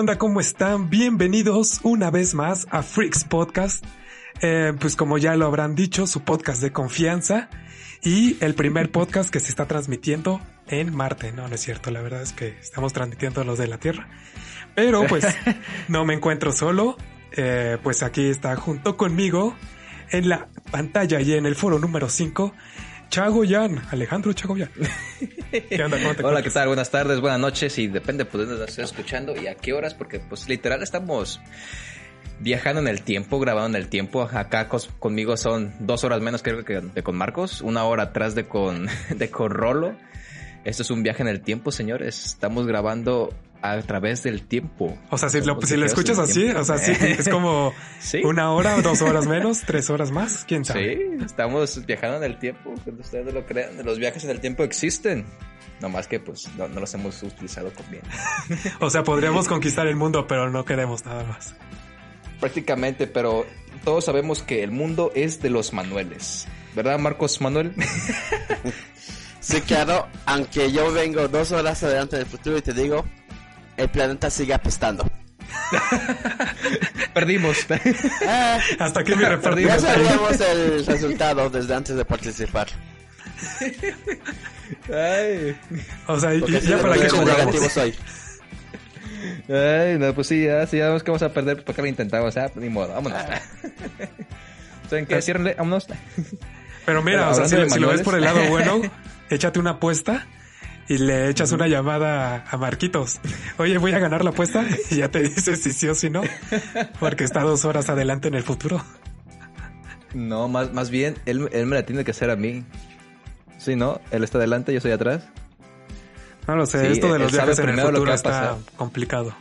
Onda? ¿Cómo están? Bienvenidos una vez más a Freaks Podcast. Eh, pues como ya lo habrán dicho, su podcast de confianza y el primer podcast que se está transmitiendo en Marte. No, no es cierto, la verdad es que estamos transmitiendo los de la Tierra. Pero pues no me encuentro solo, eh, pues aquí está junto conmigo en la pantalla y en el foro número 5 Chagoyan, Alejandro Chagoyan. ¿Qué onda? ¿Cómo te Hola, ¿qué tal? Buenas tardes, buenas noches y depende pues de dónde estés escuchando y a qué horas porque pues literal estamos viajando en el tiempo, grabando en el tiempo. Acá conmigo son dos horas menos creo que de con Marcos, una hora atrás de con, de con Rolo. Esto es un viaje en el tiempo, señores. Estamos grabando a través del tiempo. O sea, si lo, si lo escuchas así, o sea, sí, es como una hora, dos horas menos, tres horas más, quién sabe. Sí, estamos viajando en el tiempo, cuando ustedes no lo crean, los viajes en el tiempo existen. No más que pues no, los hemos utilizado con bien. o sea, podríamos conquistar el mundo, pero no queremos nada más. Prácticamente, pero todos sabemos que el mundo es de los Manueles. ¿Verdad, Marcos Manuel? sí, claro, aunque yo vengo dos horas adelante del futuro y te digo, el planeta sigue apestando. Perdimos. Ah, Hasta aquí me perdimos. Ya sabíamos el resultado desde antes de participar. Ay. O sea, ya para qué jugamos. Hoy. Ay, no, pues sí, ya, sí, ya vemos que vamos a perder porque lo intentamos, ¿eh? Ni modo, vámonos. Ah. ¿Saben qué? Ciérrenle, vámonos. Pero mira, o sea, si, si, lo ves por el lado bueno, échate una apuesta y le echas una llamada a Marquitos. Oye, voy a ganar la apuesta y ya te dice si sí o si no, porque está dos horas adelante en el futuro. No, más, más bien, él, él me la tiene que hacer a mí. Sí, ¿no? Él está adelante, yo soy atrás. No lo sé, esto de los viajes en el futuro está complicado.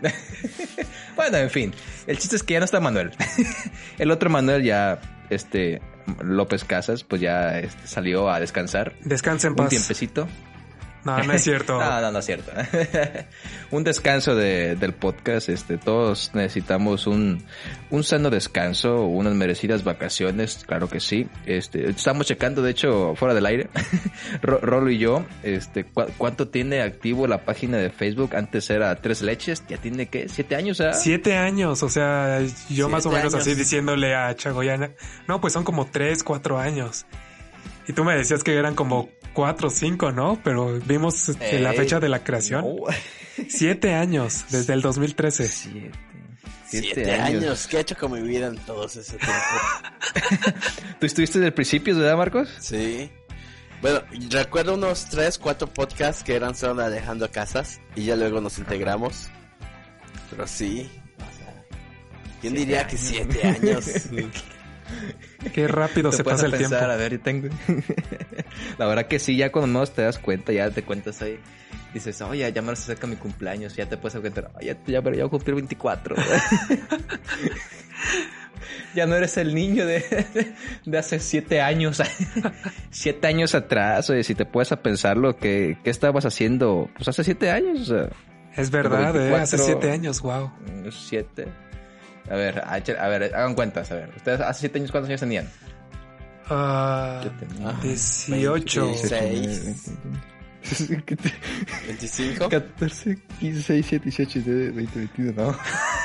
bueno, en fin, el chiste es que ya no está Manuel. el otro Manuel ya, este, López Casas, pues ya este, salió a descansar. Descansa en paz. Un tiempecito. No, no es cierto. no, no, no es cierto. un descanso de, del podcast. Este, todos necesitamos un, un sano descanso, unas merecidas vacaciones, claro que sí. Este, estamos checando, de hecho, fuera del aire, Rolo y yo, este, cuánto tiene activo la página de Facebook. Antes era Tres Leches, ya tiene qué, siete años, ¿ah? Siete años, o sea, yo más o menos así diciéndole a Chagoyana, no, pues son como tres, cuatro años. Y tú me decías que eran como cuatro o cinco, ¿no? Pero vimos este, la fecha de la creación. Siete años, desde el 2013. Siete. Siete, años. ¿Qué he hecho con mi vida en todos ese tiempo? ¿Tú estuviste desde el principio, verdad, Marcos? Sí. Bueno, recuerdo unos tres, cuatro podcasts que eran solo Alejandro Casas y ya luego nos integramos. Pero sí. ¿Quién diría que siete años? Qué rápido se pasa el tiempo. A ver, tengo... La verdad que sí, ya cuando no te das cuenta, ya te cuentas ahí. Dices, oye, ya me acerca mi cumpleaños, ya te puedes cuenta, oye, ya, pero ya voy a cumplir 24. ya no eres el niño de, de hace siete años. siete años atrás, oye, si te puedes a pensarlo, ¿qué, ¿qué estabas haciendo? Pues hace siete años. es verdad, eh, hace siete años, wow. Siete. A ver, a, ver, hagan cuentas, a ver. ¿Ustedes hace siete años cuántos años tenían? Uh, tenía 18. 26. 25. 14, 15, 6, 7, 18, 19, 20, 21, no.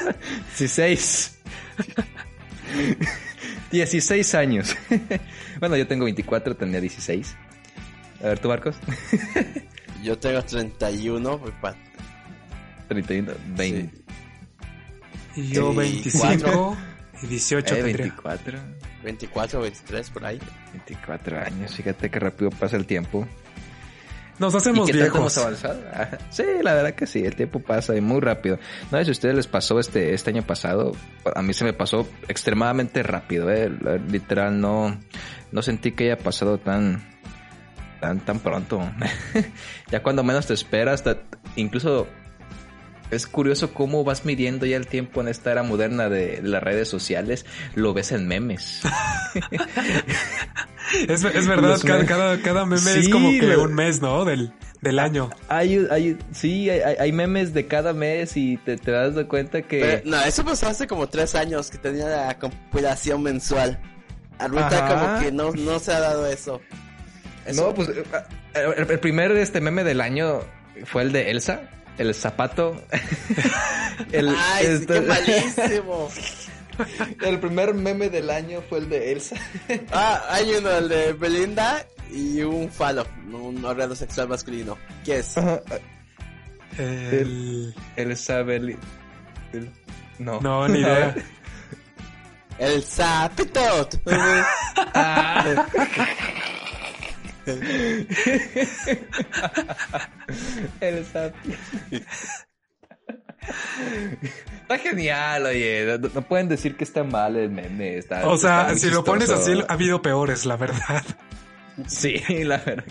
16. 16 años. bueno, yo tengo 24, tenía 16. A ver, ¿tú, Marcos? yo tengo 31, 31, 20. Y yo 25 Y 18 Eh, tendría. 24. 24, 23 por ahí. 24 años, fíjate que rápido pasa el tiempo. Nos hacemos ¿Y qué viejos. hemos avanzado? Ajá. Sí, la verdad que sí, el tiempo pasa y muy rápido. No sé si a ustedes les pasó este, este año pasado, a mí se me pasó extremadamente rápido, eh. Literal no, no sentí que haya pasado tan, tan, tan pronto. ya cuando menos te esperas, incluso es curioso cómo vas midiendo ya el tiempo en esta era moderna de las redes sociales, lo ves en memes. Es, es verdad, cada, memes. cada, cada meme es como que lo- un mes, ¿no? Del, del año. Hay, hay, sí, hay, hay- hay memes de cada mes y te, te das de cuenta que... Pero, no, eso pasó hace como tres años que tenía la compilación mensual. Ahorita como que no, no se ha dado eso. Eso- No, pues eh, el, el primer este meme del año fue el de Elsa, el zapato. el, Ay, sí, este- qué malísimo. el primer meme del año fue el de Elsa. Ah, hay uno, el de Belinda y un falo, un órgano sexual masculino. ¿Qué es? El... Elsa Beli... el- No. No, ni idea. El sapito. El. Está genial, oye. No, no pueden decir que está mal el meme. Está, O sea, si lo pones así, ha habido peores, la verdad. Sí, la verdad.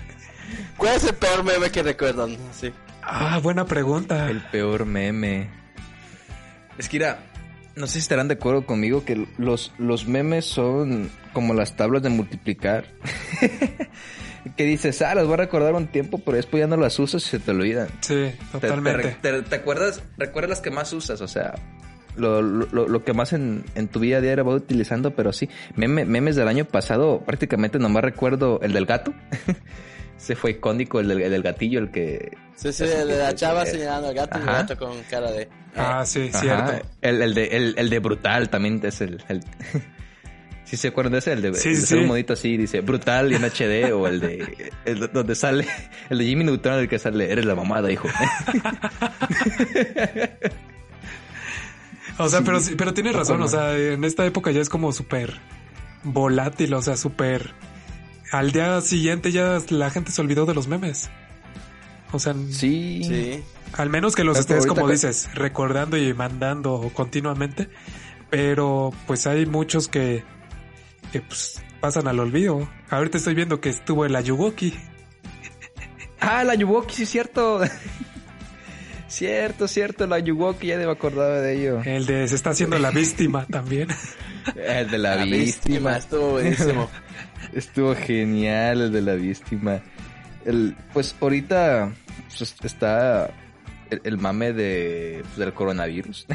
¿Cuál es el peor meme que recuerdan? Sí. Ah, buena pregunta. El peor meme. Es que mira, no sé si estarán de acuerdo conmigo que los, los memes son como las tablas de multiplicar. que dices, ah, las voy a recordar un tiempo, pero después ya no las usas y se te olvidan. Sí, Te- totalmente. Te, te- te acuerdas? Recuerdas las que más usas, o sea, lo, lo, lo que más en, en tu vida diaria vas utilizando, pero sí, meme- memes del año pasado, prácticamente nomás recuerdo el del gato. Se fue icónico el del, el del gatillo, el que... Sí, sí, el de la chava señalando al gato y el gato con cara de... Ah, sí, Ajá, cierto. El, el de, el, el de brutal también es el... ¿Sí se acuerdan de ese? El de, Sí, el de sí, un sí. monito así, dice brutal y en HD, o el de... El donde sale... El de Jimmy Neutron, el que sale, eres la mamada, hijo. O sea, pero sí, pero tienes razón, o sea, en esta época ya es como súper volátil, o sea, súper... Al día siguiente ya la gente se olvidó de los memes. O sea, Sí. Sí. al menos que los Pero estés, como que- dices, recordando y mandando continuamente. Pero pues hay muchos que, que pues, pasan al olvido. Ahorita estoy viendo que estuvo el Ayuwoki. Ah, la Yuwoki, sí, cierto. cierto, cierto, la Yuwoki, ya me acordaba de ello. El de se está haciendo la víctima también. El de la, La víctima. víctima, estuvo buenísimo. Estuvo genial el de la víctima. El, pues ahorita pues, está el, el mame de, pues, del coronavirus.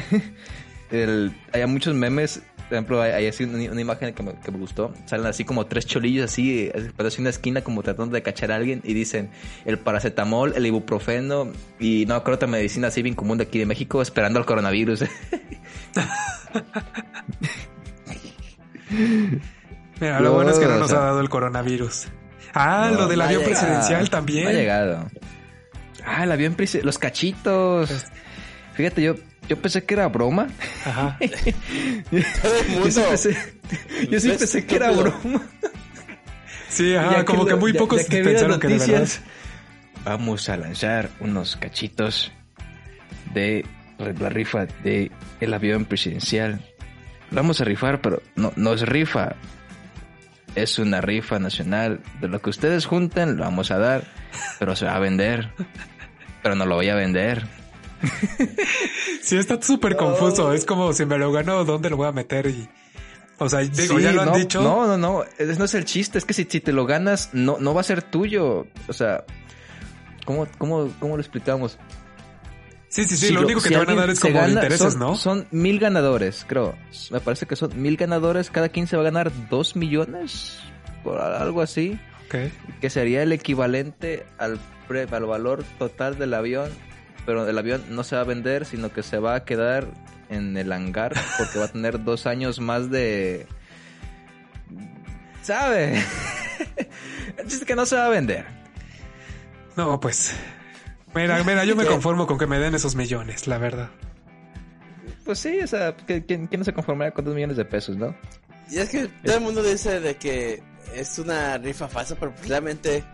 el, hay muchos memes. Por ejemplo, hay, hay así una, una imagen que me, que me gustó. Salen así como tres cholillos así, así, parece una esquina como tratando de cachar a alguien y dicen el paracetamol, el ibuprofeno y no, creo otra medicina así bien común de aquí de México esperando al coronavirus. Mira, lo bueno es que no o nos sea- ha dado el coronavirus. Ah, No, lo del avión llegado. presidencial No ha también. llegado. Ah, el avión presi- los cachitos. Fíjate, yo, yo pensé que era broma. Ajá. Todo el Yo sí mundo. pensé, yo sí pensé que era broma. Sí, ajá, Ya como que, muy ya- pocos ya que pensaron que de verdad. noticias, Vamos a lanzar unos cachitos de la rifa de el avión presidencial. Lo vamos a rifar, pero no, no es rifa. Es una rifa nacional. De lo que ustedes junten, lo vamos a dar. Pero se va a vender. Pero no lo voy a vender. Sí, está súper confuso. Es como si me lo gano, ¿dónde lo voy a meter? Y, o sea, digo, Sí, ya lo han dicho. No, no, no. Ese no es el chiste. Es que si, si te lo ganas, no, no va a ser tuyo. O sea, ¿cómo, cómo, cómo lo explicamos? Sí, sí, sí. Si lo único que si te van a dar es como gana, intereses, son, ¿no? Son mil ganadores, creo. Me parece que son mil ganadores. Cada quien se va a ganar dos millones. Por algo así. Ok. Que sería el equivalente al, pre- al valor total del avión. Pero el avión no se va a vender, sino que se va a quedar en el hangar. Porque va a tener dos años más de... ¿Sabe? Es que no se va a vender. No, pues. Mira, mira, yo me conformo con que me den esos millones, la verdad. Pues sí, o sea, ¿quién, no se conformaría con dos millones de pesos, no? Y es que todo el mundo dice de que es una rifa falsa, pero realmente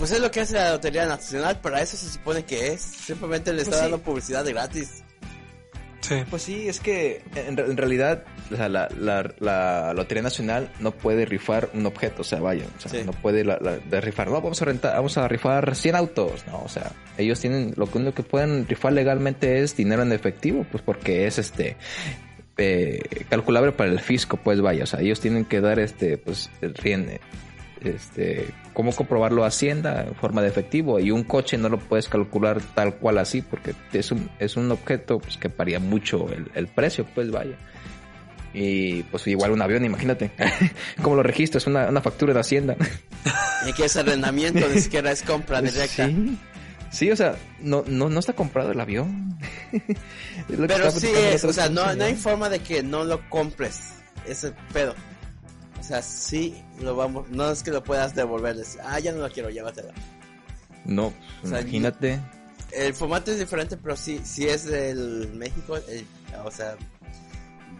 pues es lo que hace la Lotería Nacional, para eso se supone que es. Simplemente le pues está dando publicidad de gratis. Sí. Pues sí, es que en, realidad la, la, Lotería Nacional no puede rifar un objeto, o sea, vaya, o sea, no puede rifar, no, vamos a rentar, vamos a rifar 100 autos, no, o sea, ellos tienen, lo único que pueden rifar legalmente es dinero en efectivo, pues porque es este, eh, calculable para el fisco, pues vaya, o sea, ellos tienen que dar este, pues, el, este, cómo comprobarlo Hacienda en forma de efectivo y un coche no lo puedes calcular tal cual así porque es un, es un objeto pues, que paría mucho el, precio, pues vaya. Y pues igual un avión, imagínate. ¿Cómo lo registras? Una, una factura de Hacienda. y que es arrendamiento, ni siquiera es compra directa. Sí. o sea, no, no, no está comprado el avión. Pero sí es, o sea, no, no hay forma de que no lo compres. Ese pedo. O sea, sí lo vamos, no es que lo puedas devolver, ah, ya no lo quiero, llévatela. No, imagínate. El formato es diferente, pero sí, sí es del México, o sea,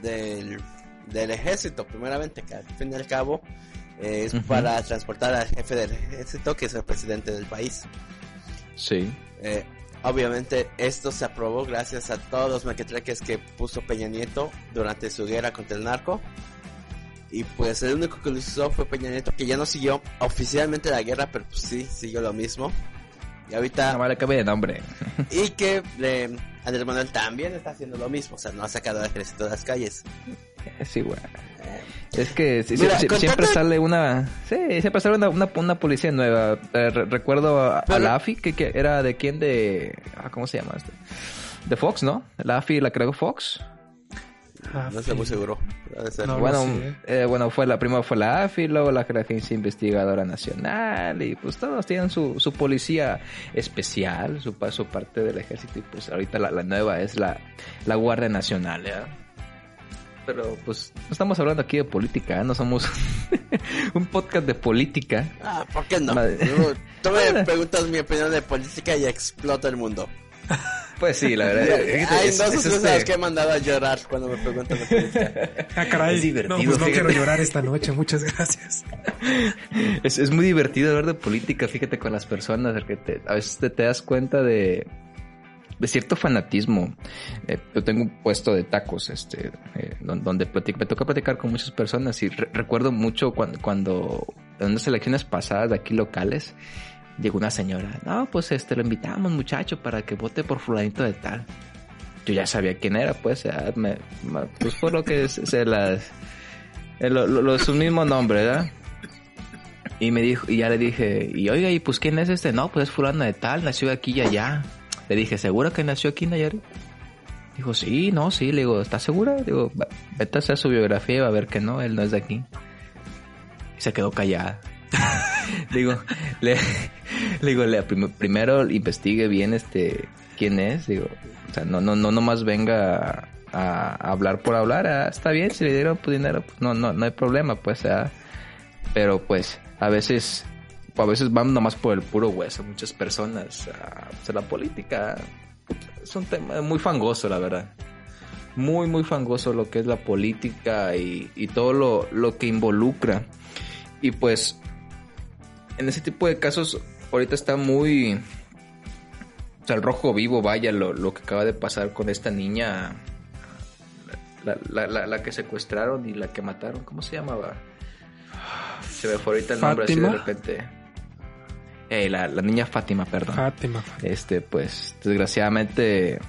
del, del ejército, primeramente, que al fin y al cabo eh, es para transportar al jefe del ejército, que es el presidente del país. Sí. Eh, obviamente esto se aprobó gracias a todos los mequetreques que puso Peña Nieto durante su guerra contra el narco. Y pues el único que lo hizo fue Peña Nieto, que ya no siguió oficialmente la guerra, pero pues sí, siguió lo mismo. Y ahorita... No vale cambie de nombre. y que eh, Andrés Manuel también está haciendo lo mismo, o sea, no ha sacado al ejército de las calles. Sí, güey. Es que siempre sale una... Sí, siempre sale una, una, policía nueva. Eh, recuerdo a, la AFI, que, era de quién de... Ah, ¿Cómo se llama este? De Fox, ¿no? La AFI la creó Fox. Ah, no estoy muy seguro. bueno, eh, bueno, fue la primera fue la AFI, luego la Agencia Investigadora Nacional y pues todos tienen su, su policía especial, su, su parte del ejército y pues ahorita la, nueva es la, la Guardia Nacional, Pero pues no estamos hablando aquí de política, ¿eh? no somos un podcast de política. Ah, ¿por qué no? Tú me preguntas mi opinión de política y explota el mundo. Pues sí, la verdad. Hay dos cosas este que he mandado a llorar cuando me preguntan Ah, caray. Es divertido. No, pues no quiero llorar esta noche, muchas gracias. Es, es muy divertido hablar de política, fíjate, con las personas, que te, a veces te, das cuenta de, de cierto fanatismo. Eh, yo tengo un puesto de tacos, este, eh, donde me toca platicar con muchas personas y recuerdo mucho cuando, cuando en unas elecciones pasadas de aquí locales, llegó una señora, no, pues este lo invitamos muchacho para que vote por fulanito de tal. Yo ya sabía quién era, pues, me, pues por lo que se las, eh, lo, su mismo nombre, ¿verdad? Y me dijo, y ya le dije, y oiga, ¿y pues quién es este? No, pues es fulano de tal, nació aquí y allá. Le dije, ¿segura que nació aquí en Nayarit? Dijo, sí, no, sí. Le digo, ¿estás segura? Digo, vete a hacer su biografía y va a ver que no, él no es de aquí. Y se quedó callada. digo, le, digo, le, primero investigue bien este quién es, digo, o sea, no, no, no nomás venga a, hablar por hablar, ah, está bien, si le dieron pues, dinero, pues no, no, no hay problema, pues, ah, pero pues, a veces, a veces van nomás por el puro hueso, muchas personas, ah, pues, la política es un tema muy fangoso, la verdad. Muy, muy fangoso lo que es la política y, y todo lo, lo que involucra. Y pues en ese tipo de casos, ahorita está muy. O sea, el rojo vivo, vaya, lo, que acaba de pasar con esta niña. La, que secuestraron y la que mataron. ¿Cómo se llamaba? Se me fue ahorita el nombre así de repente. Eh, la, niña Fátima, perdón. Fátima. Este, pues, desgraciadamente.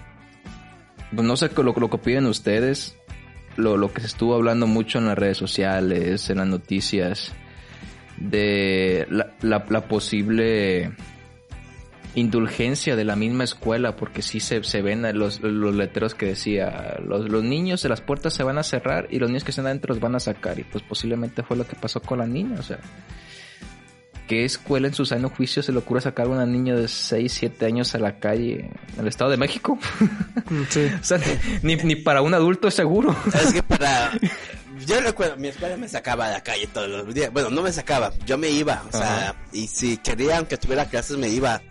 Pues no sé lo, lo que piden ustedes. Lo, lo que se estuvo hablando mucho en las redes sociales, en las noticias de la, la, posible indulgencia de la misma escuela, porque sí se, se ven los, los letreros que decía, los, los niños de las puertas se van a cerrar y los niños que están adentro los van a sacar, y pues posiblemente fue lo que pasó con la niña, o sea, ¿qué escuela en su sano juicio se le ocurre sacar a una niña de 6, 7 años a la calle en el Estado de México? Sí. o sea, ni, ni para un adulto es seguro. Es que para yo recuerdo, mi escuela me sacaba de la calle todos los días. Bueno, no me sacaba, yo me iba. O sea, y si querían que tuviera clases, me iba.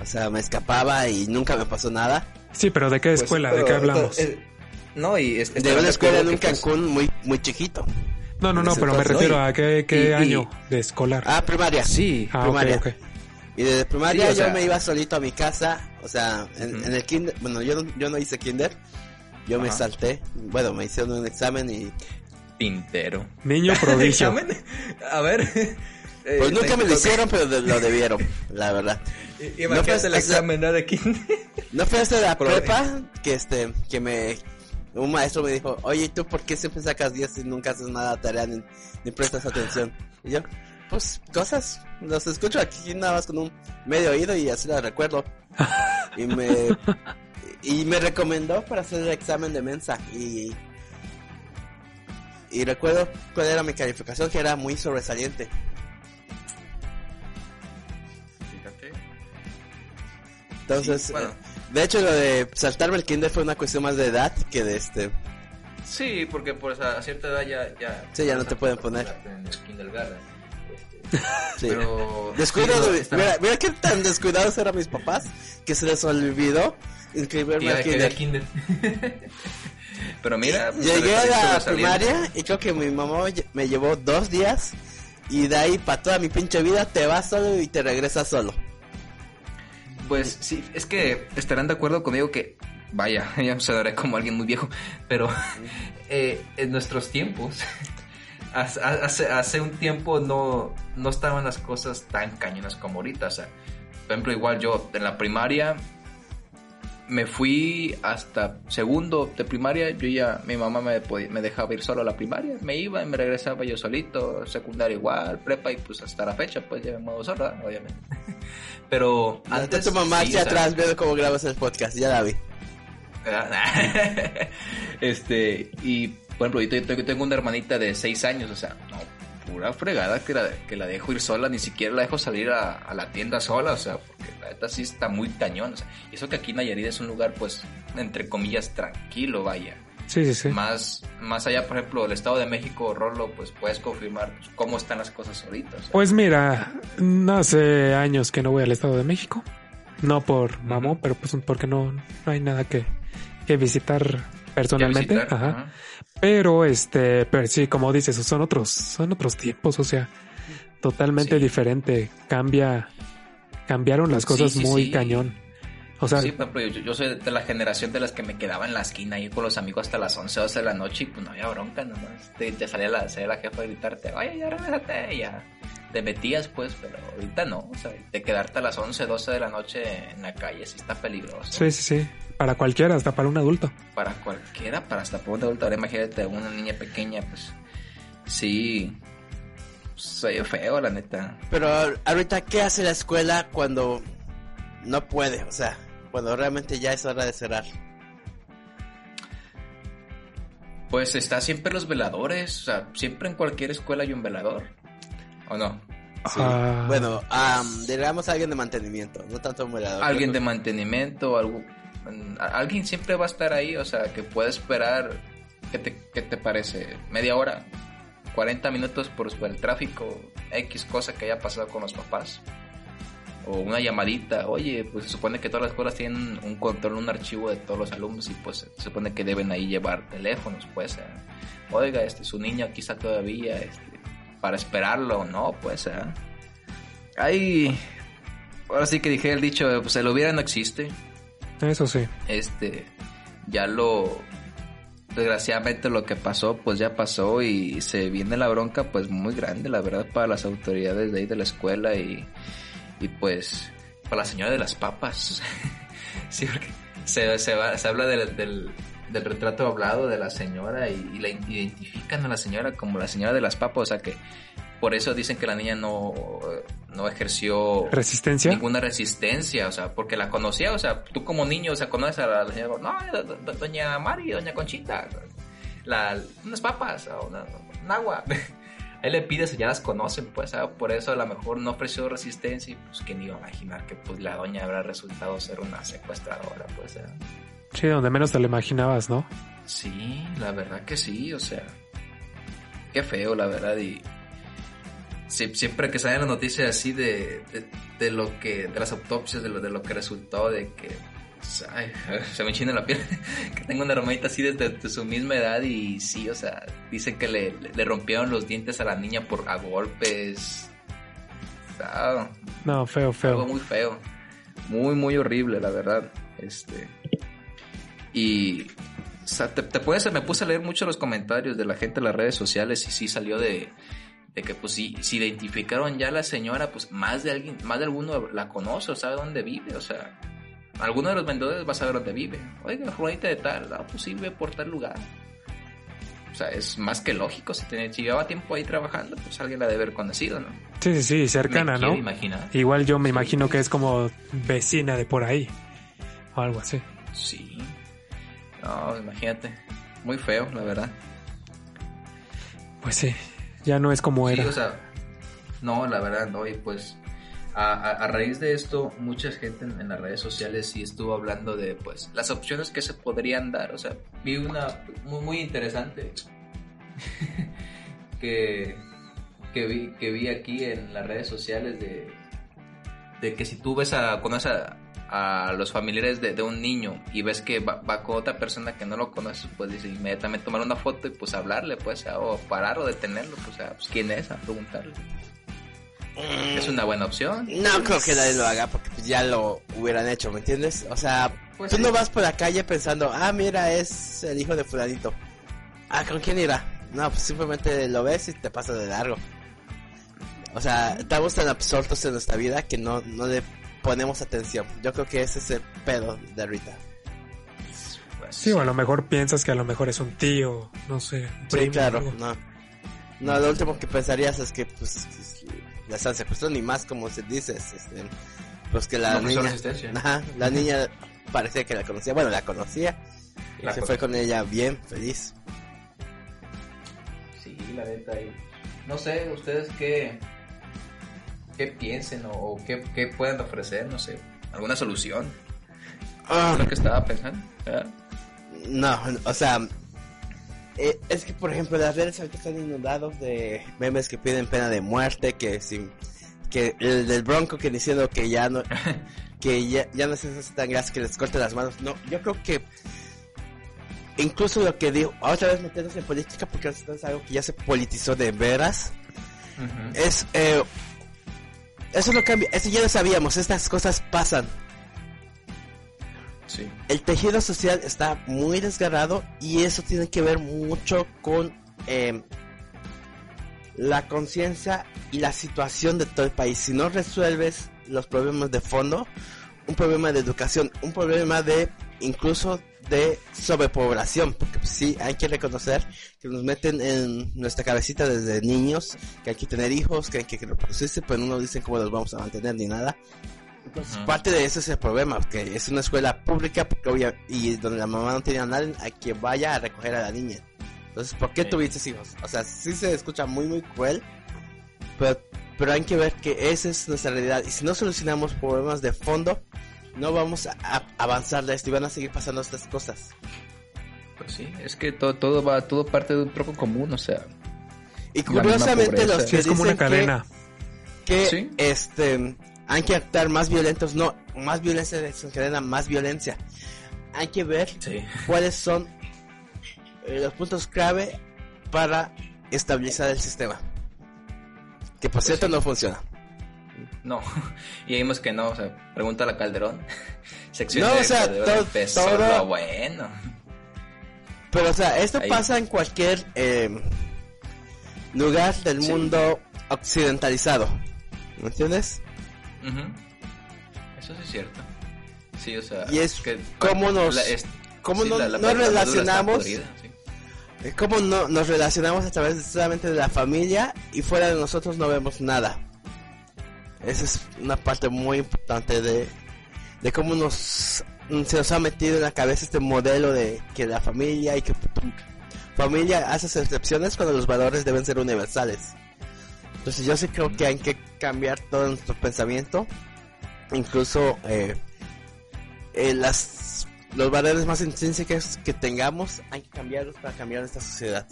O sea, me escapaba y nunca me pasó nada. Sí, pero ¿de qué pues, escuela? ¿De qué hablamos? Eh, No, y es, de una escuela en un pues, Cancún muy, muy chiquito. No, no, no, pero me refiero a qué, qué año de escolar. Ah, primaria. Sí, ah, primaria. Y desde primaria yo me iba solito a mi casa, o sea, en, el kinder, bueno, yo no, yo no hice kinder, yo me salté, bueno, me hicieron un examen y... Pintero. Niño prodigio. a ver... Pues nunca me lo hicieron, pero lo debieron, la verdad. Y, no el examen de kinder. No fue hasta la prepa que este, que me un maestro me dijo, oye, ¿tú por qué siempre sacas 10 y nunca haces nada de tarea ni, prestas atención? Y yo, pues cosas, los escucho aquí nada más con un medio oído y así las recuerdo. y me y me recomendó para hacer el examen de mensa y y recuerdo cuál era mi calificación que era muy sobresaliente. Fíjate. Entonces, bueno. De hecho, lo de saltarme el kinder fue una cuestión más de edad que de este. Sí, porque pues a cierta edad ya... ya sí, ya no te pueden poner. Sí. Pero... Descuidado, mira, mira qué tan descuidados eran mis papás que se les olvidó inscribirme al kinder. kinder. Pero mira... Llegué a la primaria y creo que mi mamá me llevó dos días y de ahí para toda mi pinche vida te vas solo y te regresas solo. Pues sí, es que estarán de acuerdo conmigo que, vaya, ya me daré como alguien muy viejo, pero eh, en nuestros tiempos, hace, hace un tiempo no, no estaban las cosas tan cañonas como ahorita. O sea, por ejemplo, igual yo en la primaria me fui hasta segundo de primaria, yo ya, mi mamá me, me dejaba ir solo a la primaria, me iba y me regresaba yo solito, secundaria igual, prepa y pues hasta la fecha pues ya me muevo solo, obviamente. Pero antes... tu mamá aquí atrás viendo cómo grabas el podcast, ya la vi. este, y por ejemplo, yo tengo una hermanita de 6 años, o sea, no, pura fregada que la, que la dejo ir sola, ni siquiera la dejo salir a, la tienda sola, o sea, porque la neta sí está muy cañón, o sea, y eso que aquí Nayarit es un lugar, pues, entre comillas, tranquilo, vaya. Sí, sí, sí. Más, más allá, por ejemplo, del Estado de México, Rolo, pues puedes confirmar pues, cómo están las cosas ahorita. Pues mira, hace años que no voy al Estado de México. No por mamón, pero pues porque no, no hay nada que, que visitar personalmente. Ajá. Pero este, pero sí, como dices, son otros, son otros tiempos, o sea, totalmente diferente. Cambia, cambiaron las cosas muy cañón. O sea, sí, pero yo, yo, soy de la generación de las que me quedaba en la esquina ahí con los amigos hasta las 11, 12 de la noche y pues no había bronca nomás. Te, te salía, la, salía la jefa a gritarte, oye, ya regresate, ya. Te metías pues, pero ahorita no. O sea, de quedarte a las 11, 12 de la noche en la calle sí está peligroso. Sí, sí, sí. Para cualquiera, hasta para un adulto. Para cualquiera, para hasta para un adulto. Ahora imagínate una niña pequeña, pues sí. Soy feo, la neta. Pero ahorita, ¿qué hace la escuela cuando no puede? O sea, cuando realmente ya es hora de cerrar. Pues está siempre los veladores, o sea, siempre en cualquier escuela hay un velador, ¿o no? Sí. Ah. Bueno, digamos alguien de mantenimiento, no tanto un. Alguien de mantenimiento, algo, alguien siempre va a estar ahí, o sea, que puede esperar, ¿qué te, qué te parece? ¿Media hora? ¿40 minutos por el tráfico? X cosa que haya pasado con los papás o una llamadita, oye, pues se supone que todas las escuelas tienen un control, un archivo de todos los alumnos y pues se supone que deben ahí llevar teléfonos, pues, eh. oiga, este, su niño aquí está todavía, este, para esperarlo, no, pues, eh. hay, ahora sí que dije el dicho, pues el hubiera no existe. Eso sí. Este, ya lo, desgraciadamente lo que pasó, pues ya pasó y se viene la bronca, pues muy grande, la verdad, para las autoridades de ahí de la escuela y y pues, para la señora de las papas. sí, porque se, se, va, se habla del, del, retrato hablado de la señora y, y, la identifican a la señora como la señora de las papas. O sea que por eso dicen que la niña no, no ejerció resistencia ninguna resistencia o sea porque la conocía o sea tú como niño o sea conoces a la, señora no doña Mari doña Conchita la, unas papas o una, un agua él le pide si ya las conocen, pues, por eso a lo mejor no ofreció resistencia y pues quién iba a imaginar que pues la doña habrá resultado ser una secuestradora, pues. Sí, donde menos te lo imaginabas, ¿no? Sí, la verdad que sí, o sea, qué feo, la verdad, y siempre que salen las noticias así de, de, lo que, de las autopsias, de lo, de lo que resultó, de que se me enchina la piel. que tengo una hermanita así desde, su misma edad y sí, o sea, dice que le, le, rompieron los dientes a la niña por a golpes. no, feo, feo. Algo muy feo. Muy, muy horrible, la verdad. Este. Y. O sea, te, puedes, me puse a leer mucho los comentarios de la gente en las redes sociales y sí salió de, de que pues si, si identificaron ya a la señora, pues más de alguien, más de alguno la conoce o sabe dónde vive, o sea, alguno de los vendedores va a saber dónde vive. Oiga, Juanita de tal, ah, pues vive por tal lugar. O sea, es más que lógico, si, llevaba tiempo ahí trabajando, pues alguien la debe haber conocido, ¿no? Sí, sí, sí, cercana, ¿no? Igual yo me imagino que es como vecina de por ahí, o algo así. Sí. No, imagínate. Muy feo, la verdad. Pues sí, ya no es como era. O sea, no, la verdad no, y pues a, raíz de esto, mucha gente en, las redes sociales sí estuvo hablando de pues las opciones que se podrían dar. O sea, vi una muy, muy interesante que, que, vi, que vi aquí en las redes sociales de, de que si tú ves a, conoces a, los familiares de, un niño y ves que va, con otra persona que no lo conoces, pues dice inmediatamente tomar una foto y pues hablarle, pues, o parar o detenerlo, pues, o sea, pues quién es, a preguntarle. Es una buena opción. No creo que nadie lo haga porque pues, ya lo hubieran hecho, ¿me entiendes? O sea, pues tú no vas por la calle pensando, ah, mira, es el hijo de fulanito. Ah, ¿con quién irá? No, pues simplemente lo ves y te pasa de largo. O sea, estamos tan absortos en nuestra vida que no, no le ponemos atención. Yo creo que ese es el pedo de Rita. Sí, o a lo mejor piensas que a lo mejor es un tío, no sé. sí, claro, no. No, lo último que pensarías es que, pues, la están secuestrando ni más como se dice este, pues que la niña la niña parecía que la conocía bueno la conocía y se fue con ella bien feliz sí la neta no sé ustedes qué qué piensen o, qué, qué pueden ofrecer no sé alguna solución ah. lo que estaba pensando no o sea eh, es que, por ejemplo, las redes ahorita están inundados de memes que piden pena de muerte, que sin, que el del Bronco que diciendo que ya no, que ya, ya no se hace tan grasa que les corte las manos. No, yo creo que incluso lo que digo, otra vez metiéndose en política, porque es algo que ya se politizó de veras, es, eh, eso no cambia, eso ya lo sabíamos, estas cosas pasan el tejido social está muy desgarrado y eso tiene que ver mucho con em, la conciencia y la situación de todo el país. Si no resuelves los problemas de fondo, un problema de educación, un problema de incluso de sobrepoblación, porque sí hay que reconocer que nos meten en nuestra cabecita desde niños, que hay que tener hijos, que hay que reproducirse, pero no nos dicen cómo los vamos a mantener ni nada. Entonces, parte de eso es el problema, que es una escuela pública porque y donde la mamá no tiene a nadie a que vaya a recoger a la niña. Entonces, ¿por qué tuviste hijos? O sea, sí se escucha muy, muy cruel, pero, pero hay que ver que esa es nuestra realidad. Y si no solucionamos problemas de fondo, no vamos a, avanzar de esto y van a seguir pasando estas cosas. Pues sí, es que todo, todo va, todo parte de un troco común, o sea. Y curiosamente los que es como una cadena. Que, este hay que actuar más violentos, no, más violencia desencadena más violencia. Hay que ver cuáles son eh, los puntos clave para estabilizar el sistema. Que por pues cierto no funciona. No, y vimos que no, o sea, pregunta a la Calderón. Sección no, o sea, todo, bueno. Pero o sea, esto pasa en cualquier eh, lugar del mundo occidentalizado. ¿Me entiendes? Eso sí es cierto. Sí, o sea, y es que cómo nos, cómo no, nos relacionamos, cómo no, nos relacionamos a través solamente de la familia y fuera de nosotros no vemos nada. Esa es una parte muy importante de, de cómo nos se nos ha metido en la cabeza este modelo de que la familia y que familia hace excepciones cuando los valores deben ser universales. Entonces yo sí creo que hay que cambiar todo nuestro pensamiento, incluso eh, eh, las los valores más intrínsecos que tengamos hay que cambiarlos para cambiar esta sociedad.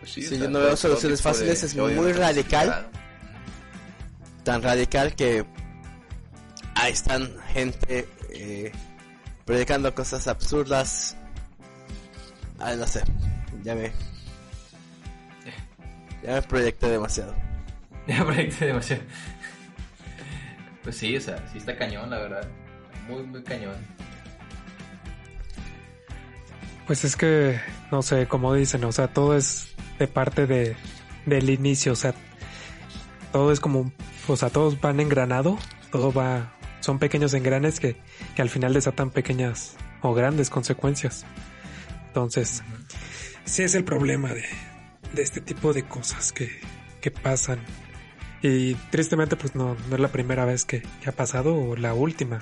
Pues sí, yo no veo soluciones fáciles, es muy radical, tan radical que ahí están gente eh, predicando cosas absurdas. Ah, no sé, ya me... Ya me proyecté demasiado. Ya proyecté demasiado. Pues sí, o sea, sí está cañón, la verdad. Muy, muy cañón. Pues es que, no sé, como dicen, o sea, todo es de parte de, del inicio, o sea, todo es como, o sea, todos van engranado, todo va, son pequeños engranes que, que al final desatan pequeñas o grandes consecuencias. Entonces, sí es el problema de, de este tipo de cosas que, que pasan. Y tristemente, pues no, no es la primera vez que, que ha pasado o la última.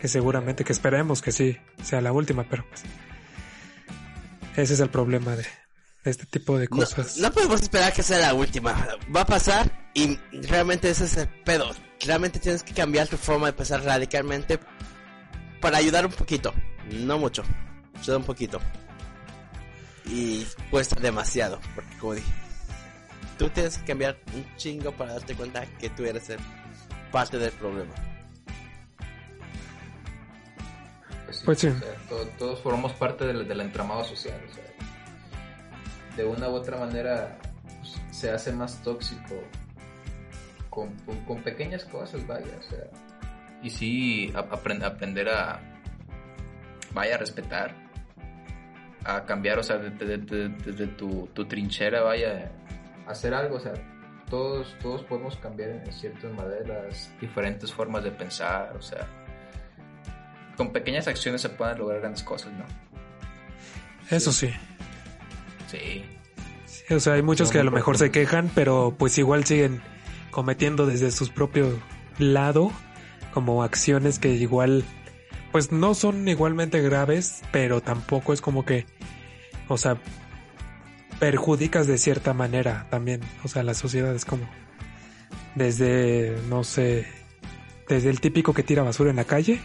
Que seguramente que esperemos que sí sea la última, pero pues ese es el problema de, este tipo de cosas. No, podemos esperar que sea la última. Va a pasar y realmente ese es el pedo. Realmente tienes que cambiar tu forma de pensar radicalmente para ayudar un poquito. No mucho, solo un poquito. Y cuesta demasiado, porque como dije, tú tienes que cambiar un chingo para darte cuenta que tú eres parte del problema. Pues sí. todos, formamos parte del, del entramado social. de una u otra manera pues, se hace más tóxico con, con, pequeñas cosas, vaya. O sea, y sí, aprender a, vaya, a respetar, a cambiar, o sea, desde tu, tu, trinchera, vaya, a hacer algo, o sea, todos, todos podemos cambiar en ciertas maneras, diferentes formas de pensar, o sea, con pequeñas acciones se pueden lograr grandes cosas, ¿no? Eso sí. Sí. o sea, hay muchos que a lo mejor se quejan, pero pues igual siguen cometiendo desde su propio lado como acciones que igual pues no son igualmente graves, pero tampoco es como que, o sea, perjudicas de cierta manera también, o sea, la sociedad es como desde, no sé, desde el típico que tira basura en la calle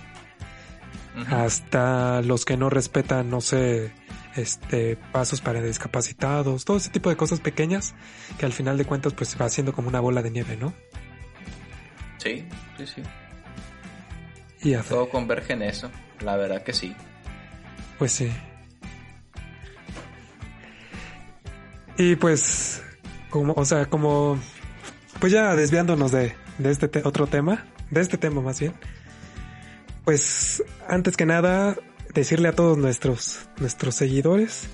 hasta los que no respetan, no sé, este, pasos para discapacitados, todo ese tipo de cosas pequeñas que al final de cuentas pues va haciendo como una bola de nieve, ¿no? Sí, sí, sí. Y Todo converge en eso, la verdad que sí. Pues sí. Y pues, como, o sea, como, pues ya desviándonos de, de este otro tema, de este tema más bien, pues antes que nada decirle a todos nuestros nuestros seguidores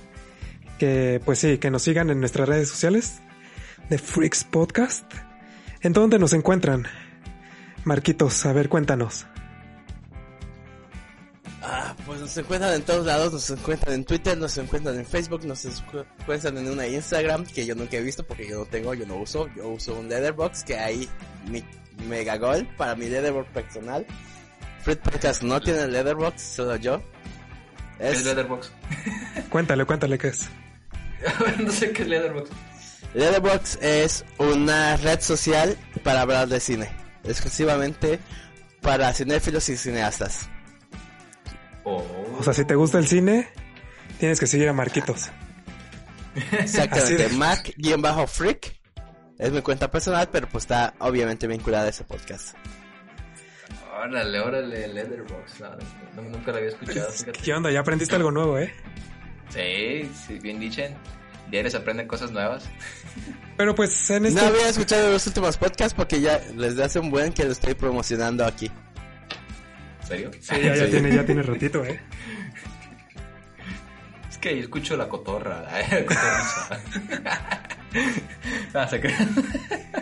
que pues sí, que nos sigan en nuestras redes sociales de Freaks Podcast. ¿En dónde nos encuentran? Marquitos, a ver, cuéntanos. Ah, pues nos encuentran en todos lados, nos encuentran en Twitter, nos encuentran en Facebook, nos encuentran en una Instagram que yo nunca he visto porque yo no tengo, yo no uso, yo uso un Leatherbox que hay mi mega gol para mi Leatherbox personal. Fred Podcast no tiene Leatherbox, solo yo. Es... ¿Qué es Leatherbox? cuéntale, cuéntale qué es. no sé qué es Leatherbox. Leatherbox es una red social para hablar de cine, exclusivamente para cinéfilos y cineastas. Oh. O sea, si te gusta el cine, tienes que seguir a Marquitos. Exactamente, Mac-Freak es mi cuenta personal, pero pues está obviamente vinculada a ese podcast. Órale, órale, Leatherbox. No, nunca lo había escuchado. ¿Qué onda? Ya aprendiste algo nuevo, ¿eh? Sí, sí, bien dicen. Diarios aprenden cosas nuevas. Pero pues en este... No había escuchado los últimos podcasts porque ya les hace un buen que lo estoy promocionando aquí. ¿En serio? Sí, ya, Tiene, ya tiene ratito, ¿eh? Es que yo escucho la cotorra. ¿eh? ah, se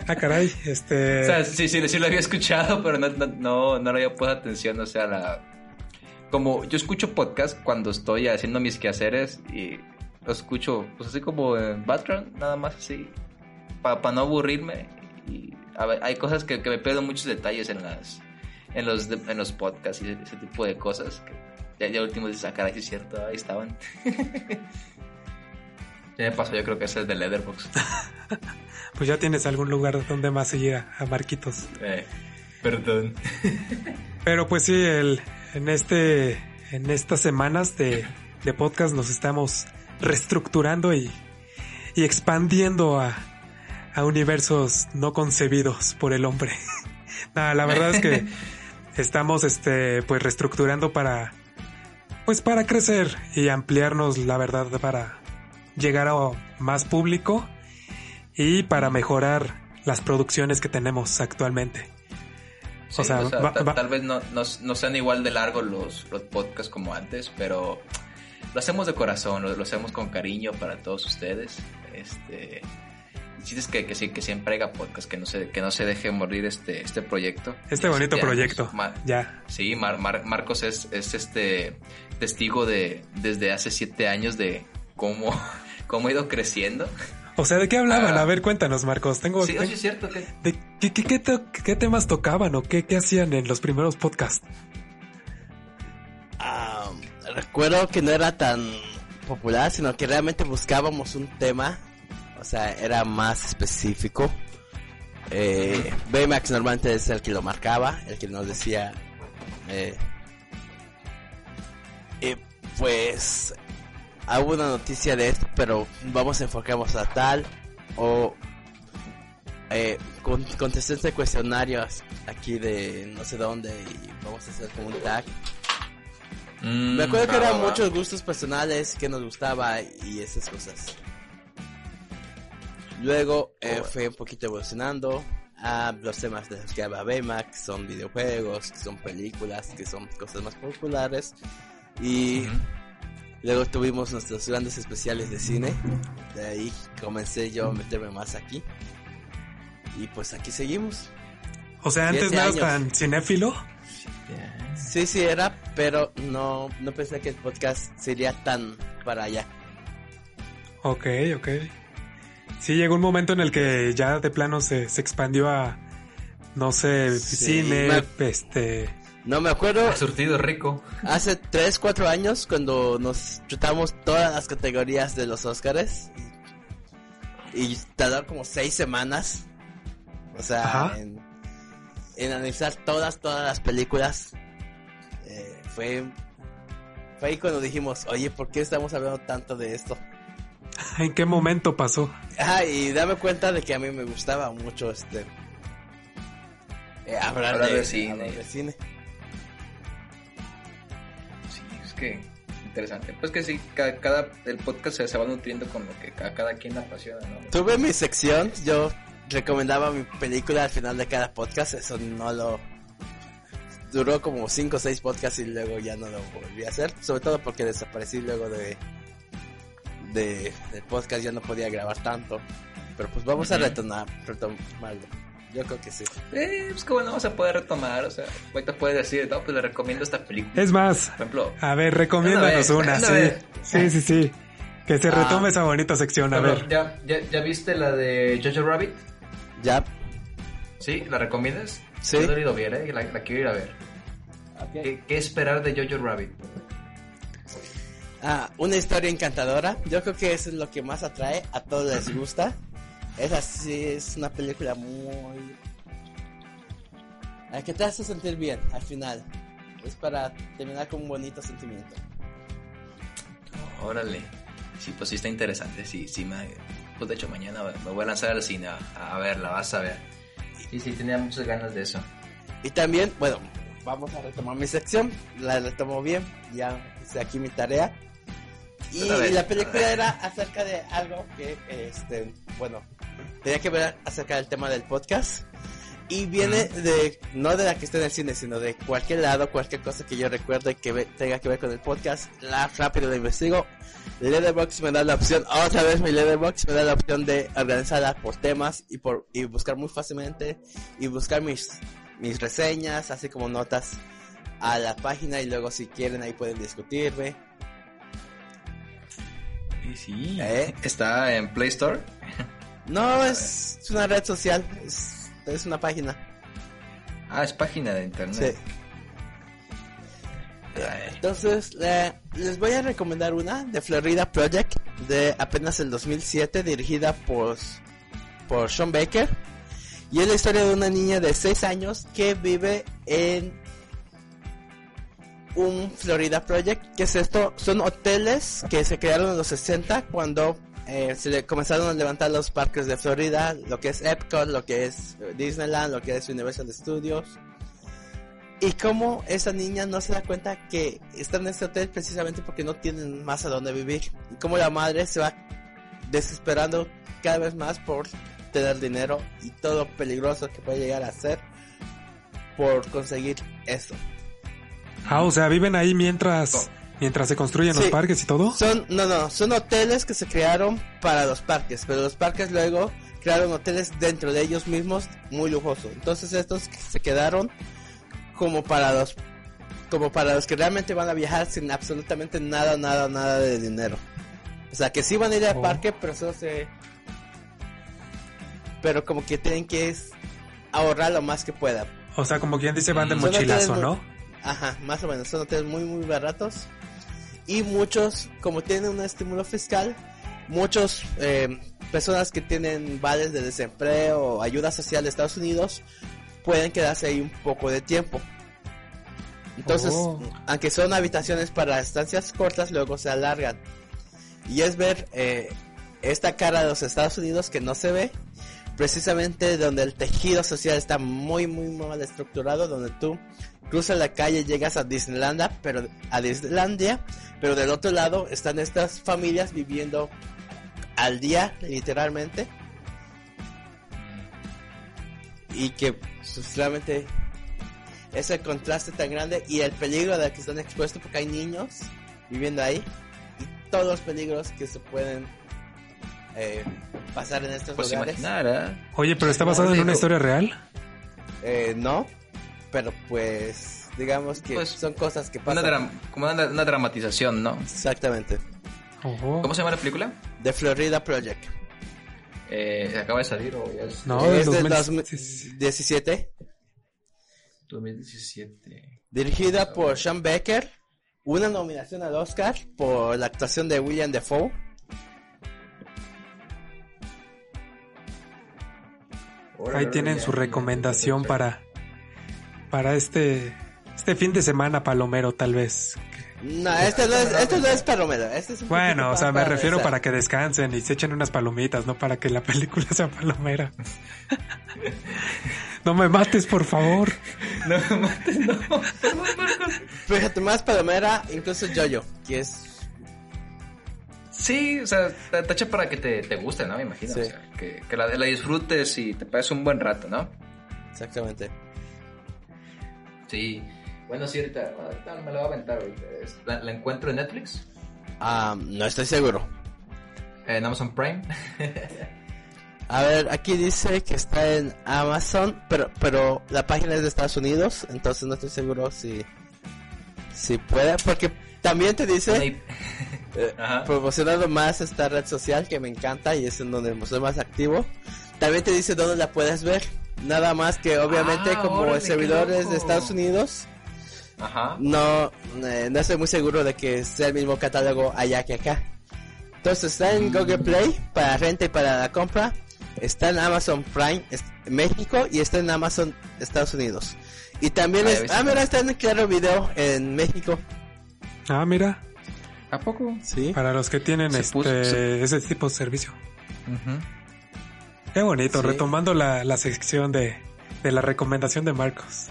ah, caray, este... O sea, sí, sí, sí lo había escuchado, pero no, no, no, le había puesto atención, o sea, la... Como yo escucho podcast cuando estoy haciendo mis quehaceres y lo escucho, pues así como en background, nada más así, para no aburrirme. Y hay cosas que, me pierdo muchos detalles en las en los, en los podcasts y ese, tipo de cosas que ya, ya último dices, ah, caray, es cierto, ahí estaban. Ya me pasó, yo creo que ese es de Leatherbox. pues ya tienes algún lugar donde más seguir a, Marquitos. Eh, perdón. Pero pues sí, el, en este, en estas semanas de, de podcast nos estamos reestructurando y, y expandiendo a, a universos no concebidos por el hombre. Nada, la verdad es que estamos este pues reestructurando para pues para crecer y ampliarnos la verdad para llegar a más público y para mejorar las producciones que tenemos actualmente. o sea, tal vez no, no, sean igual de largos los, los podcasts como antes, pero lo hacemos de corazón, lo, hacemos con cariño para todos ustedes. Este, es que, que, que siempre haya podcast, que no se, que no se deje morir este, este proyecto. Este bonito proyecto. ya. Sí, Marcos es, es este testigo de desde hace siete años de cómo, cómo ha ido creciendo. O sea, ¿de qué hablaban? Ah. a ver, cuéntanos, Marcos. Tengo, sí, es cierto. Que... ¿De qué, qué, qué, temas tocaban o qué, qué hacían en los primeros podcasts? Ah, recuerdo que no era tan popular, sino que realmente buscábamos un tema o sea, era más específico. Eh, Baymax normalmente es el que lo marcaba, el que nos decía. Eh, pues. Hubo una noticia de esto, pero vamos a enfocarnos a tal. O. Eh, con, de cuestionarios aquí de no sé dónde y vamos a hacer como un tag. Mm, Me acuerdo que eran muchos gustos personales que nos gustaba y esas cosas. Luego eh, fue un poquito evolucionando a los temas de los que habla Baymax, son videojuegos, que son películas, que son cosas más populares. Y luego tuvimos nuestros grandes especiales de cine. De ahí comencé yo a meterme más aquí. Y pues aquí seguimos. O sea, antes no eras tan cinéfilo. Sí, sí era, pero no, no pensé que el podcast sería tan para allá. Ok, ok. Sí, llegó un momento en el que ya de plano se, se expandió a, no sé, cine, este... No me acuerdo. surtido rico. Hace 3, 4 años cuando nos chutamos todas las categorías de los Oscars y tardó como 6 semanas. O sea, en, analizar todas, todas las películas. Eh, fue, fue ahí cuando dijimos, oye, ¿por qué estamos hablando tanto de esto? ¿En qué momento pasó? Ah, y dame cuenta de que a mí me gustaba mucho este eh, hablar, de, cine. Que interesante. Pues que sí, cada, el podcast se, va nutriendo con lo que a cada quien le apasiona, ¿no? Tuve mi sección, yo recomendaba mi película al final de cada podcast, eso no lo duró como 5 o 6 podcasts y luego ya no lo volví a hacer, sobre todo porque desaparecí luego de de, del podcast ya no podía grabar tanto. Pero pues vamos a retomar, retomarlo. Yo creo que sí. Eh, pues que bueno, vamos a poder retomar. O sea, ahorita puedes decir, no, pues le recomiendo esta película. Es más, por ejemplo, a ver, recomiéndanos una, sí. Sí, sí, sí. Que se retome ah. esa bonita sección, a ver. ¿ya, ya, viste la de Jojo Rabbit? Ya. ¿Sí? ¿La recomiendas? Sí. Yo he ido bien, ¿eh? La, quiero ir a ver. ¿Qué, ¿Qué, esperar de Jojo Rabbit? Ah, una historia encantadora. Yo creo que eso es lo que más atrae. A todos les gusta. Es así, es una película muy... que te hace sentir bien al final. Es para terminar con un bonito sentimiento. Órale. Sí, pues sí está interesante. Sí, sí, pues de hecho mañana me voy a lanzar al cine a, verla, vas a ver. Sí, sí, tenía muchas ganas de eso. Y también, bueno, vamos a retomar mi sección. La retomo bien. Ya hice aquí mi tarea. Y la película era acerca de algo que, este, bueno, tenía que ver acerca del tema del podcast. Y viene de, no de la que esté en el cine, sino de cualquier lado, cualquier cosa que yo recuerde que tenga que ver con el podcast. La rápido la investigo. Leatherbox me da la opción, otra vez mi Leatherbox me da la opción de organizarla por temas y por, y buscar muy fácilmente y buscar mis, mis reseñas, así como notas a la página y luego si quieren ahí pueden discutirme Sí, ¿Eh? ¿Está en Play Store? No, es, una red social, es, una página. Ah, es página de internet. Sí. Entonces, les voy a recomendar una de Florida Project de apenas el 2007, dirigida por, por Sean Baker. Y es la historia de una niña de 6 años que vive en un Florida Project. que es esto? Son hoteles que se crearon en los 60 cuando eh, se le comenzaron a levantar los parques de Florida, lo que es Epcot, lo que es Disneyland, lo que es Universal Studios. Y cómo esa niña no se da cuenta que está en este hotel precisamente porque no tienen más a dónde vivir. Y cómo la madre se va desesperando cada vez más por tener dinero y todo peligroso que puede llegar a ser por conseguir eso. Ah, o sea, viven ahí mientras mientras se construyen los parques y todo. Son no, no, son hoteles que se crearon para los parques, pero los parques luego crearon hoteles dentro de ellos mismos muy lujosos. Entonces estos se quedaron como para los como para los que realmente van a viajar sin absolutamente nada, nada, nada de dinero. O sea, que sí van a ir al oh. parque, pero eso se pero como que tienen que ahorrar lo más que puedan. O sea, como quien dice, van de mochilazo, ¿no? Ajá, más o menos. Son hoteles muy, muy baratos. Y muchos, como tienen un estímulo fiscal, muchos eh, personas que tienen vales de desempleo o ayuda social de Estados Unidos pueden quedarse ahí un poco de tiempo. Entonces, oh. aunque son habitaciones para estancias cortas, luego se alargan. Y es ver eh, esta cara de los Estados Unidos que no se ve precisamente donde el tejido social está muy muy mal estructurado, donde tú cruzas la calle, llegas a Disneylandia, pero a Disneylandia, pero del otro lado están estas familias viviendo al día, literalmente. Y que solamente ese contraste tan grande y el peligro de que están expuestos porque hay niños viviendo ahí y todos los peligros que se pueden eh, pasar en estos pues lugares. ¿eh? Oye, pero está basado en una historia real. Eh, no, pero pues digamos que pues, son cosas que pasan. como una, dramatización, ¿no? Exactamente. ¿Cómo se llama la película? The Florida Project. Eh, ¿Acaba de salir o ya es? No, es de 2017. 2017. Dirigida por Sean Becker. Una nominación al Oscar por la actuación de William Defoe. Ahí tienen su recomendación para, para este, este fin de semana palomero, tal vez. No, este no es, este no es palomero. Este es bueno, o sea, me refiero para que descansen y se echen unas palomitas, no para que la película sea palomera. no me mates, por favor. No me mates, no. Fíjate, más palomera, incluso Jojo, que es Sí, o sea, está hecha para que te, te guste, ¿no? Me imagino. O sea, que, que la, la, disfrutes y te pases un buen rato, ¿no? Exactamente. Sí. Bueno, sí, ahorita, me la voy a aventar ahorita. ¿La, ¿La, encuentro en Netflix? Ah, no estoy seguro. ¿En Amazon Prime? a ver, aquí dice que está en Amazon, pero, pero la página es de Estados Unidos, entonces no estoy seguro si, si puede, porque también te dice eh, promocionando más esta red social que me encanta y es en donde soy más activo. También te dice dónde la puedes ver. Nada más que obviamente ah, como el servidor es de Estados Unidos. No, eh, no estoy muy seguro de que sea el mismo catálogo allá que acá. Entonces está en mm. Google Play para renta y para la compra. Está en Amazon Prime México y está en Amazon Estados Unidos. Y también es, ah, mira, está en Claro Video en México. Ah, mira. ¿A poco? Sí. Para los que tienen este, ese tipo de servicio. Qué bonito, retomando la, la sección de, de, la recomendación de Marcos.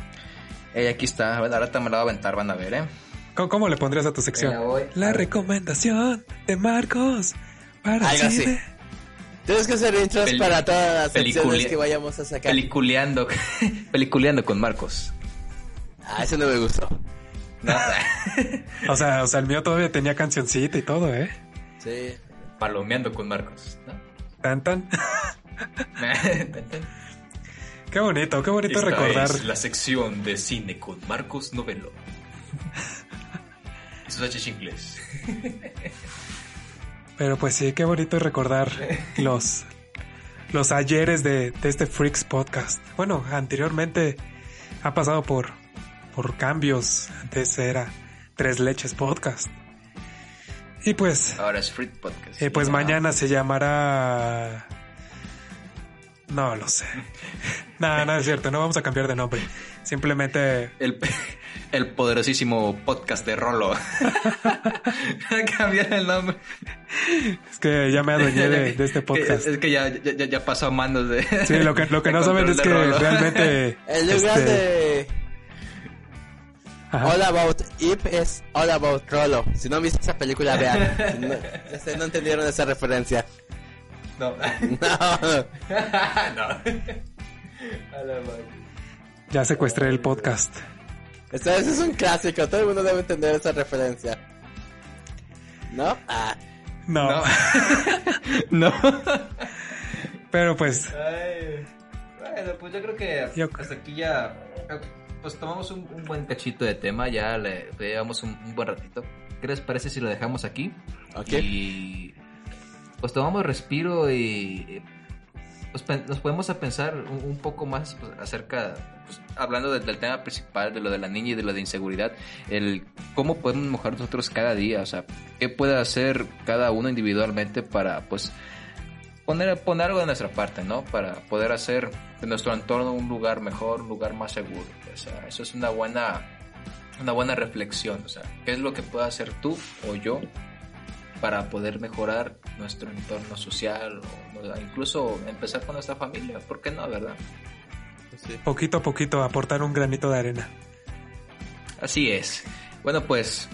Hey, aquí está, ahora te me la voy a aventar, van a ver, ¿eh? ¿Cómo, le pondrías a tu sección? La, recomendación de Marcos para Algo así. Tienes que hacer intros para todas las secciones que vayamos a sacar. Peliculeando, peliculeando con Marcos. Ah, eso no me gustó. o sea, o sea, el mío todavía tenía cancioncita y todo, ¿eh? Sí. Palomeando con Marcos. Tan tan. Qué bonito, qué bonito recordar. la sección de cine con Marcos Novelo. y sus inglés. Pero pues sí, qué bonito recordar los, los ayeres de, de este Freaks podcast. Bueno, anteriormente ha pasado por por cambios. Antes era Tres Leches Podcast. Y pues. Ahora es Fruit Podcast. Y pues mañana se llamará. No lo sé. Nada, no es cierto. No vamos a cambiar de nombre. Simplemente. El, el poderosísimo podcast de Rolo. cambiar el nombre. Es que ya me adueñé de, este podcast. Es que ya, ya, ya pasó a manos de. Sí, lo que, lo que no saben es que realmente. El lugar este, de All About Ip es All About Rolo. Si no han visto esa película, vean. no, no entendieron esa referencia. No. No. no. Ya secuestré el podcast. Esta vez es un clásico, todo el mundo debe entender esa referencia. ¿No? Ah. No. No. Pero pues, Ay, bueno, pues yo creo que Yo- hasta aquí ya. Pues tomamos un, un buen cachito de tema, ya le le llevamos un, un buen ratito. ¿Qué les parece si lo dejamos aquí? Ok. Y pues tomamos respiro y pues, nos podemos a pensar un, poco más pues, acerca, pues, hablando de- del tema principal, de lo de la niña y de lo de inseguridad, el cómo podemos mejorar nosotros cada día, o sea, qué puede hacer cada uno individualmente para pues poner, poner algo de nuestra parte, ¿no? Para poder hacer de nuestro entorno un lugar mejor, un lugar más seguro. O sea, eso es una buena, una buena reflexión. O sea, ¿qué es lo que puede hacer tú o yo para poder mejorar nuestro entorno social o incluso empezar con nuestra familia? ¿Por qué no, verdad? Sí. poquito a poquito aportar un granito de arena. Así es. Bueno, pues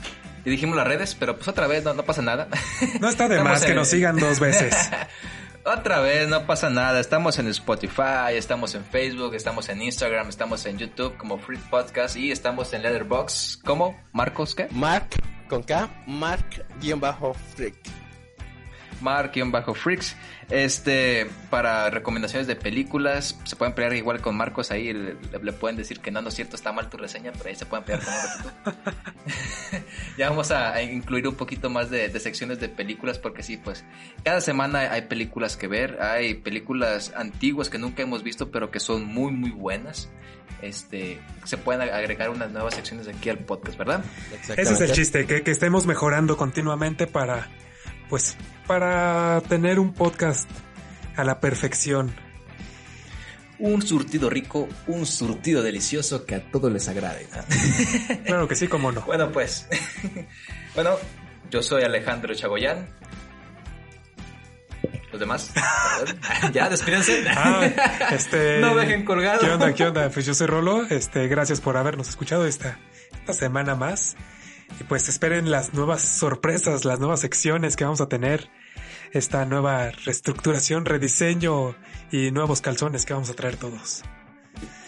y dijimos las redes, pero pues otra vez no, no pasa nada. No está de más que en- nos sigan dos veces. Otra vez, no pasa nada. Estamos en Spotify, estamos en Facebook, estamos en Instagram, estamos en YouTube como Freak Podcast y estamos en Letterboxd como Marcos, ¿qué? Mark con K, Mark-Freak. Mark-Freaks. Este, para recomendaciones de películas, se pueden pelear igual con Marcos ahí. Le, le pueden decir que no, no es cierto, está mal tu reseña, pero ahí se pueden pelear con un ratito. ya vamos a, a incluir un poquito más de, de secciones de películas, porque sí, pues cada semana hay películas que ver. Hay películas antiguas que nunca hemos visto, pero que son muy, muy buenas. Este, se pueden agregar unas nuevas secciones aquí al podcast, ¿verdad? Ese es el chiste, que, que estemos mejorando continuamente para, pues, para tener un podcast a la perfección. Un surtido rico, un surtido delicioso que a todos les agrade. Claro que sí, como no. Bueno, pues. bueno, yo soy Alejandro Chagoyán. ¿Los demás? ya, despídense. Ah, este... No dejen colgado. ¿Qué onda, qué onda? Pues yo soy Rolo, este, gracias por habernos escuchado esta, esta semana más. Y pues esperen las nuevas sorpresas, las nuevas secciones que vamos a tener, esta nueva reestructuración, rediseño y nuevos calzones que vamos a traer todos.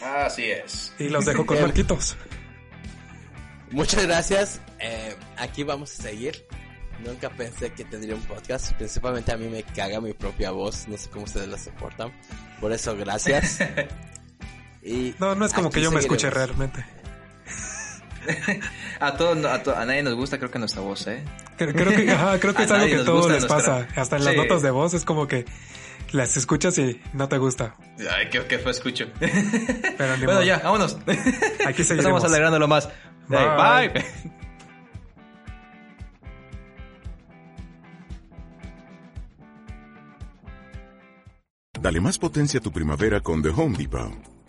Así es. Y los dejo con. Marquitos. Muchas gracias. Eh, aquí vamos a seguir. Nunca pensé que tendría un podcast. Principalmente a mí me caga mi propia voz. No sé cómo ustedes la soportan. Por eso, gracias. Y No, no es como que yo me escuche realmente. A, todos, a, to- a nadie nos gusta, creo que nuestra voz, ¿eh? Creo, creo que, ajá, creo que A es algo que a todos les nuestra- pasa. Hasta en las Sí. notas de voz es como que las escuchas y no te gusta. Ay, qué, qué fue escucho. Pero bueno, modo. ya, vámonos. Aquí Estamos seguiremos. alegrándolo más. Bye. bye. Dale más potencia a tu primavera con The Home Depot.